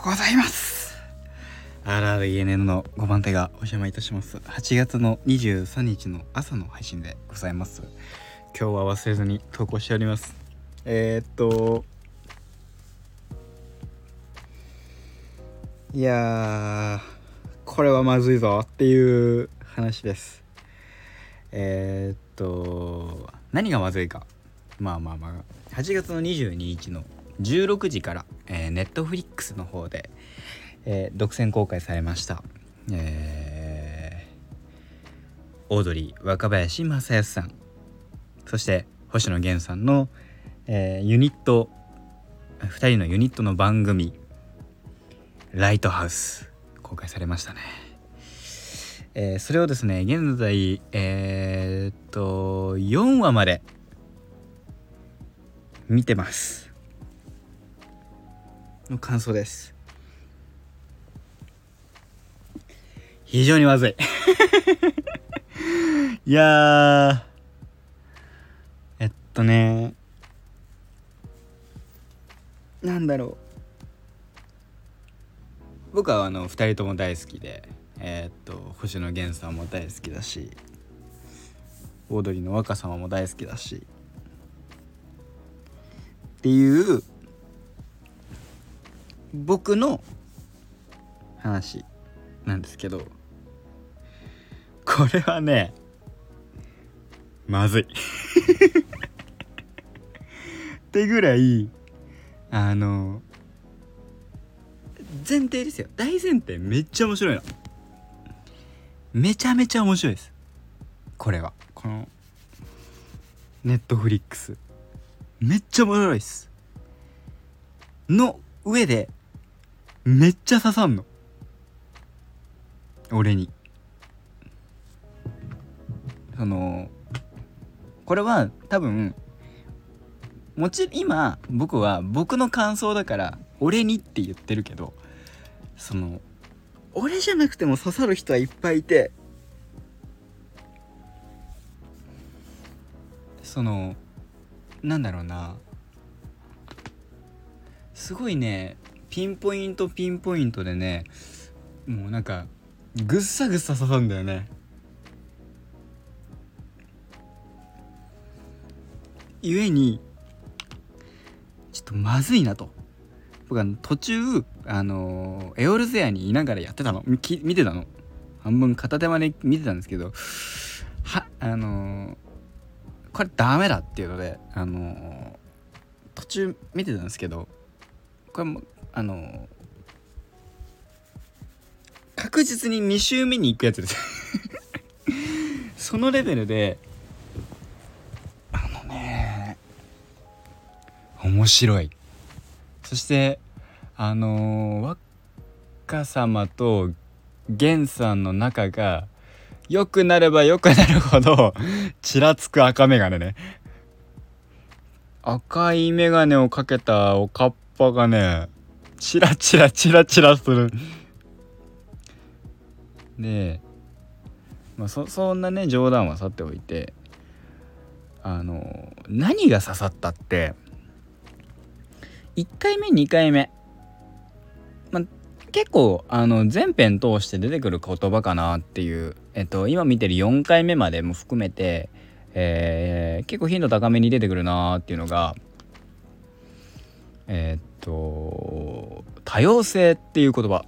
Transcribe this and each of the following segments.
うございます。RRENN の5番手がお邪魔いたします。8月の23日の朝の配信でございます。今日は忘れずに投稿しております。えー、っといやこれはまずいぞっていう話です。えー、っと何がまずいか。まあまあまあ。8月の22日の16時から、えー、ネットフリックスの方で、えー、独占公開されました、えー、オードリー若林正康さん。そして星野源さんの、えー、ユニット2人のユニットの番組「ライトハウス」公開されましたね。えー、それをですね現在えー、っと4話まで見てます。の感想です。非常にまずい。いやえっとね。なんだろう。僕はあの2人とも大好きでえー、っと星野源さんも大好きだしオードリーの若様も大好きだしっていう僕の話なんですけどこれはねまずい。ってぐらいあの前提ですよ。大前提めっちゃ面白いの。めちゃめちゃ面白いです。これは。このネットフリックスめっちゃ面白いっす。の上でめっちゃ刺さんの。俺に。そのこれは多分もち今僕は僕の感想だから俺にって言ってるけどその俺じゃなくても刺さる人はいっぱいいて。そのなんだろうな。すごいねピンポイントピンポイントでねもうなんかぐっさぐっさ刺さるんだよね。ゆえにちょっとまずいなと。僕は途中あのエオルゼアにいながらやってたの。見てたの。半分片手間で見てたんですけどはあのこれダメだっていうのであの途中見てたんですけどこれもあの確実に2周目に行くやつです。そのレベルであのね面白い。そしてあの、若様と源さんの仲が良くなれば良くなるほどちらつく赤眼鏡ね。赤い眼鏡をかけたおかっぱがねチラチラチラチラする。でまあそそんなね冗談はさておいてあの何が刺さったって1回目2回目、ま結構あの全編通して出てくる言葉かなっていう、えっと、今見てる4回目までも含めて、えー、結構頻度高めに出てくるなっていうのがえー、っと多様性っていう言葉。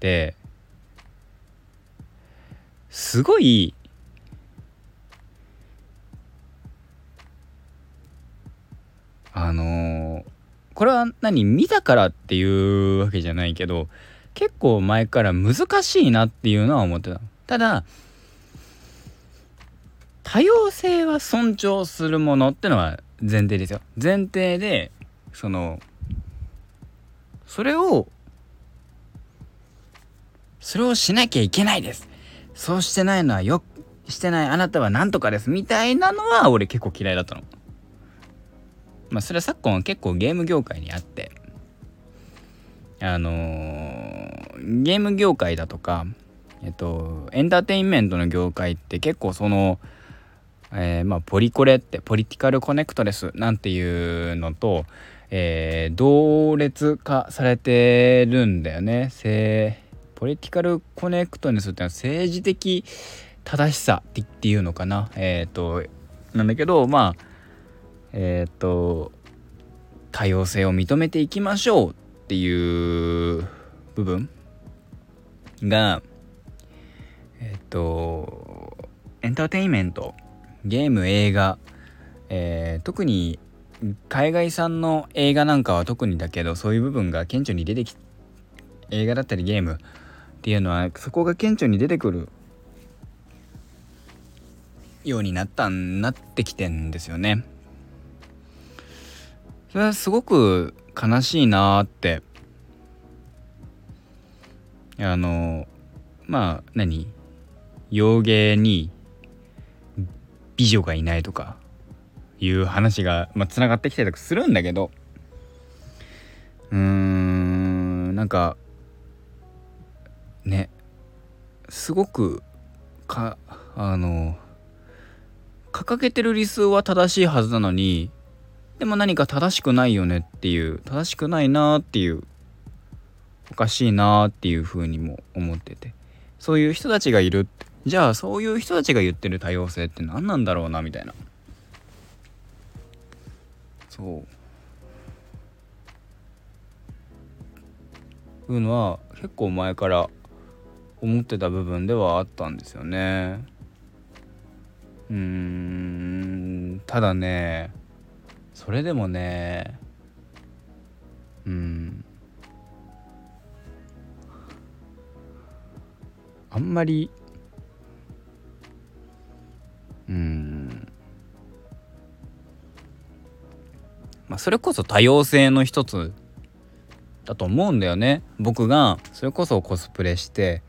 ですごいあの、これは何見たからっていうわけじゃないけど結構前から難しいなっていうのは思ってたただ多様性は尊重するものってのは前提ですよ。前提でそのそれをそれをしなきゃいけないです。そうしてないのはよしてないあなたは何とかです。みたいなのは俺結構嫌いだったの。まあそれは昨今は結構ゲーム業界にあって。あのー、ゲーム業界だとかえっとエンターテインメントの業界って結構そのえー、まあポリコレってポリティカルコネクトレスなんていうのと、えー、同列化されてるんだよね。ポリティカルコネクトネスってのは政治的正しさっていうのかな。えっ、ー、となんだけどまあえっ、ー、と多様性を認めていきましょうっていう部分がえっ、ー、とエンターテインメントゲーム映画、えー、特に海外産の映画なんかは特にだけどそういう部分が顕著に出てき映画だったりゲームっていうのはそこが顕著に出てくるようになったなってきてんですよね。それはすごく悲しいなって。あのまあ何？洋芸に美女がいないとかいう話が、まあ、つながってきたりとかするんだけどうーんなんかねすごくかあの掲げてる理数は正しいはずなのにでも何か正しくないよねっていう正しくないなっていうおかしいなっていうふうにも思っててそういう人たちがいるってじゃあそういう人たちが言ってる多様性って何なんだろうなみたいな。そう。いうのは結構前から思ってた部分ではあったんですよね。うん。ただねそれでもねうん。あんまりまあそれこそ多様性の一つだと思うんだよね。僕がそれこそコスプレして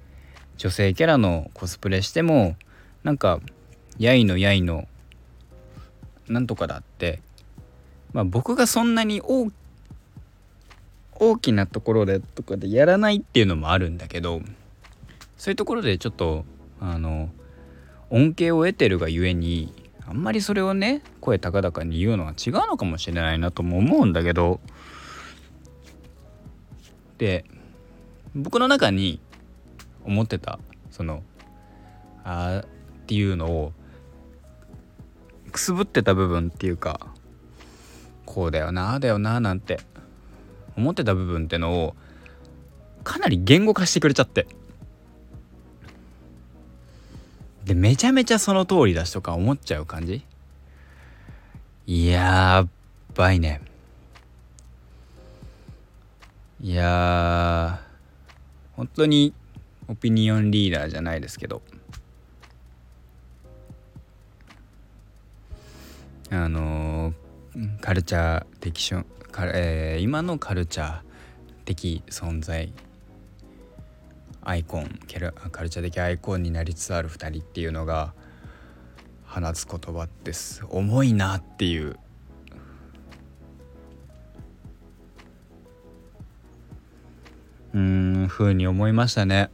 女性キャラのコスプレしてもなんかやいのやいのなんとかだってまあ僕がそんなに大大きなところでとかでやらないっていうのもあるんだけどそういうところでちょっとあの恩恵を得てるがゆえにあんまりそれをね声高々に言うのは違うのかもしれないなとも思うんだけど。で僕の中に思ってたそのあっていうのをくすぶってた部分っていうかこうだよなあだよななんて思ってた部分ってのをかなり言語化してくれちゃって。でめちゃめちゃその通りだしとか思っちゃう感じ？やばいね。いや本当にオピニオンリーダーじゃないですけど。あのー、カルチャー的ション、えー、今のカルチャー的存在アイコンカルチャー的アイコンになりつつある2人っていうのが放つ言葉です。重いなっていう。うんふうに思いましたね。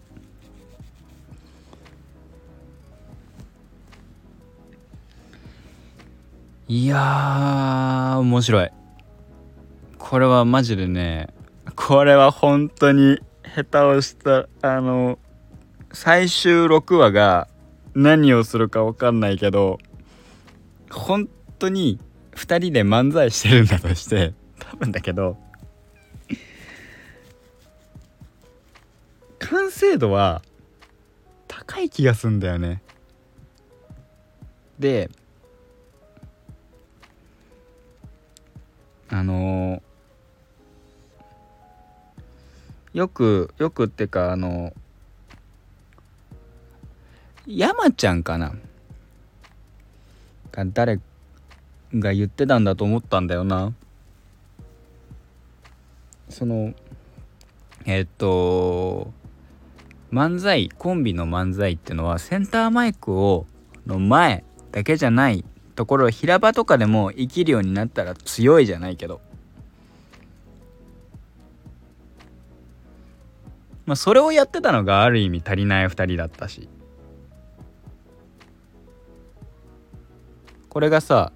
いや面白い。これはマジでねこれは本当に下手をしたあの最終6話が何をするか分かんないけど本当に2人で漫才してるんだとして多分だけど完成度は高い気がすんだよね。であのーよくよくってかあの山ちゃんかな？が誰が言ってたんだと思ったんだよな。そのえっと漫才コンビの漫才ってのはセンターマイクをの前だけじゃないところ平場とかでも生きるようになったら強いじゃないけど。まあ、それをやってたのがある意味足りない2人だったし。これがさ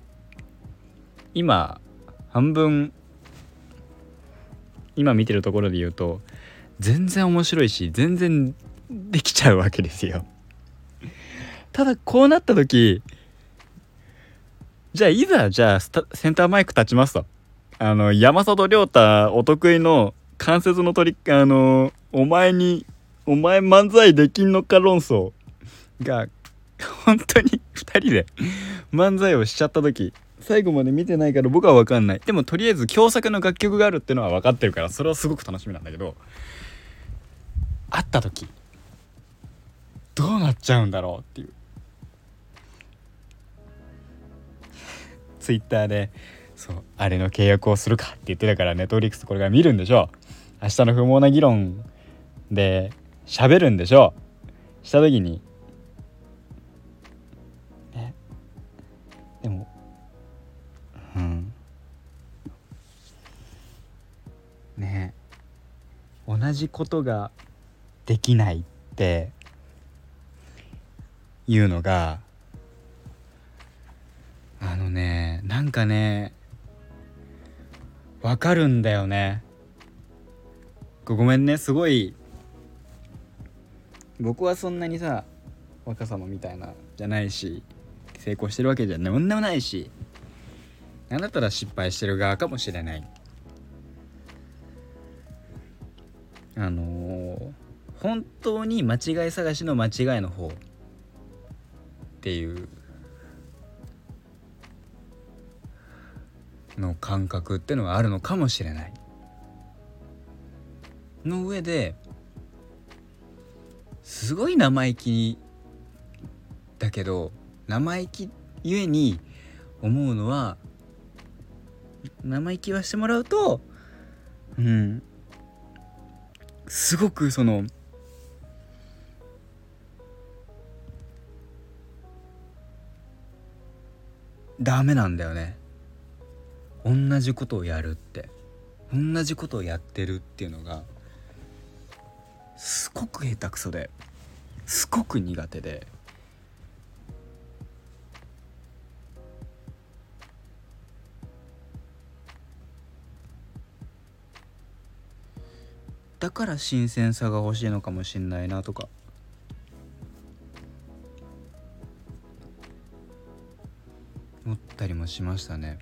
今半分今見てるところで言うと全然面白いし全然できちゃうわけですよ。ただこうなった時じゃあいざじゃあセンターマイク立ちますと。あの山里亮太お得意の関節の取りあのお前にお前漫才できんのか論争が本当に2人で漫才をしちゃった時最後まで見てないから僕は分かんない。でもとりあえず共作の楽曲があるってのは分かってるからそれはすごく楽しみなんだけど会った時どうなっちゃうんだろうっていう。ツイッターでそうあれの契約をするかって言ってたからネットフリックスこれから見るんでしょう。明日の不毛な議論で喋るんでしょう。した時にねでもうん。ね同じことができないっていうのがあのねなんかねわかるんだよね。ごめんねすごい。僕はそんなにさ若様みたいなじゃないし成功してるわけじゃなんでもないしなんだったら失敗してる側かもしれない。あのー、本当に間違い探しの間違いの方っていうの感覚ってのはあるのかもしれない。の上ですごい生意気だけど生意気ゆえに思うのは生意気はしてもらうとうんすごくそのダメなんだよね。同じことをやるって。同じことをやってるっていうのがすごく下手くそですごく苦手でだから新鮮さが欲しいのかもしんないなとか思ったりもしましたね。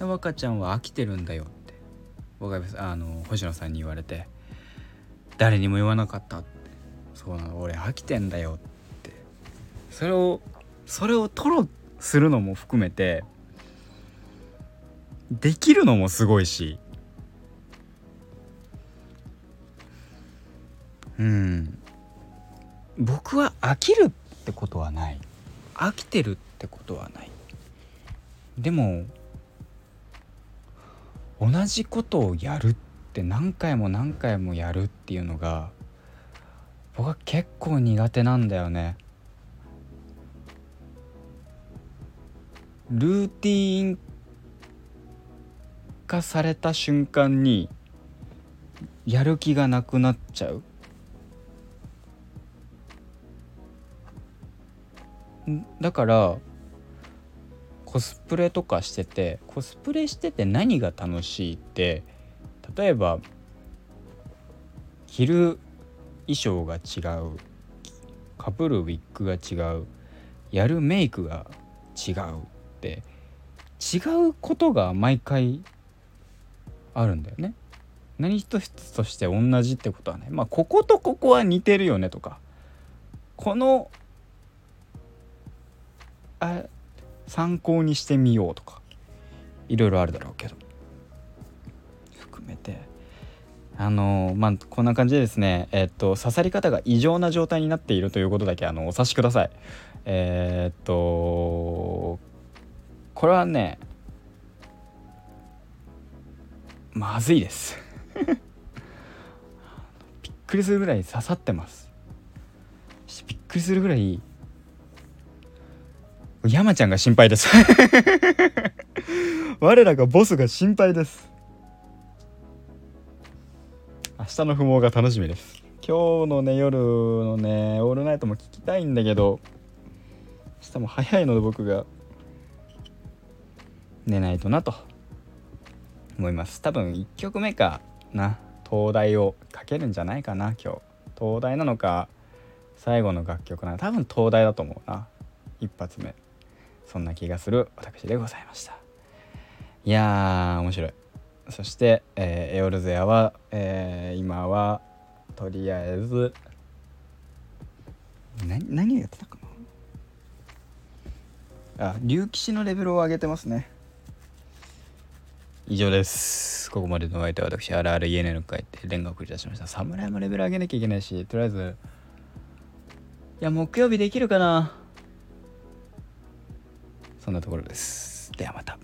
若ちゃんは飽きてるんだよ僕があの星野さんに言われて誰にも言わなかったって。そうなの。俺飽きてんだよって。それをそれを吐露するのも含めてできるのもすごいし。うん。僕は飽きるってことはない。飽きてるってことはない。でも同じことをやるって何回も何回もやるっていうのが僕は結構苦手なんだよね。ルーティン化された瞬間にやる気がなくなっちゃう。だからコスプレとかしててコスプレしてて何が楽しいって例えば着る衣装が違うかぶるウィッグが違うやるメイクが違うって違うことが毎回あるんだよね。何一つとして同じってことはねまあこことここは似てるよねとかこのあ参考にしてみようとかいろいろあるだろうけど。含めて。あのまあこんな感じでですねえっと刺さり方が異常な状態になっているということだけあのお察しください。えー、っとこれはねまずいです。びっくりするぐらい刺さってます。びっくりするぐらい山ちゃんが心配です。我らがボスが心配です。明日の不毛が楽しみです。今日のね夜のねオールナイトも聞きたいんだけど明日も早いので僕が寝ないとなと。思います。多分1曲目かな。東大をかけるんじゃないかな今日。東大なのか最後の楽曲なの多分東大だと思うな。一発目。そんな気がする私でございました。いやー面白い。そして、えーエオルゼアは、えー今はとりあえずな何をやってたかな？あ竜騎士のレベルを上げてますね。以上です。ここまでのお相手は私あるある家の会って連が送り出しました。侍もレベル上げなきゃいけないしとりあえずいや木曜日できるかな？そんなところです。ではまた。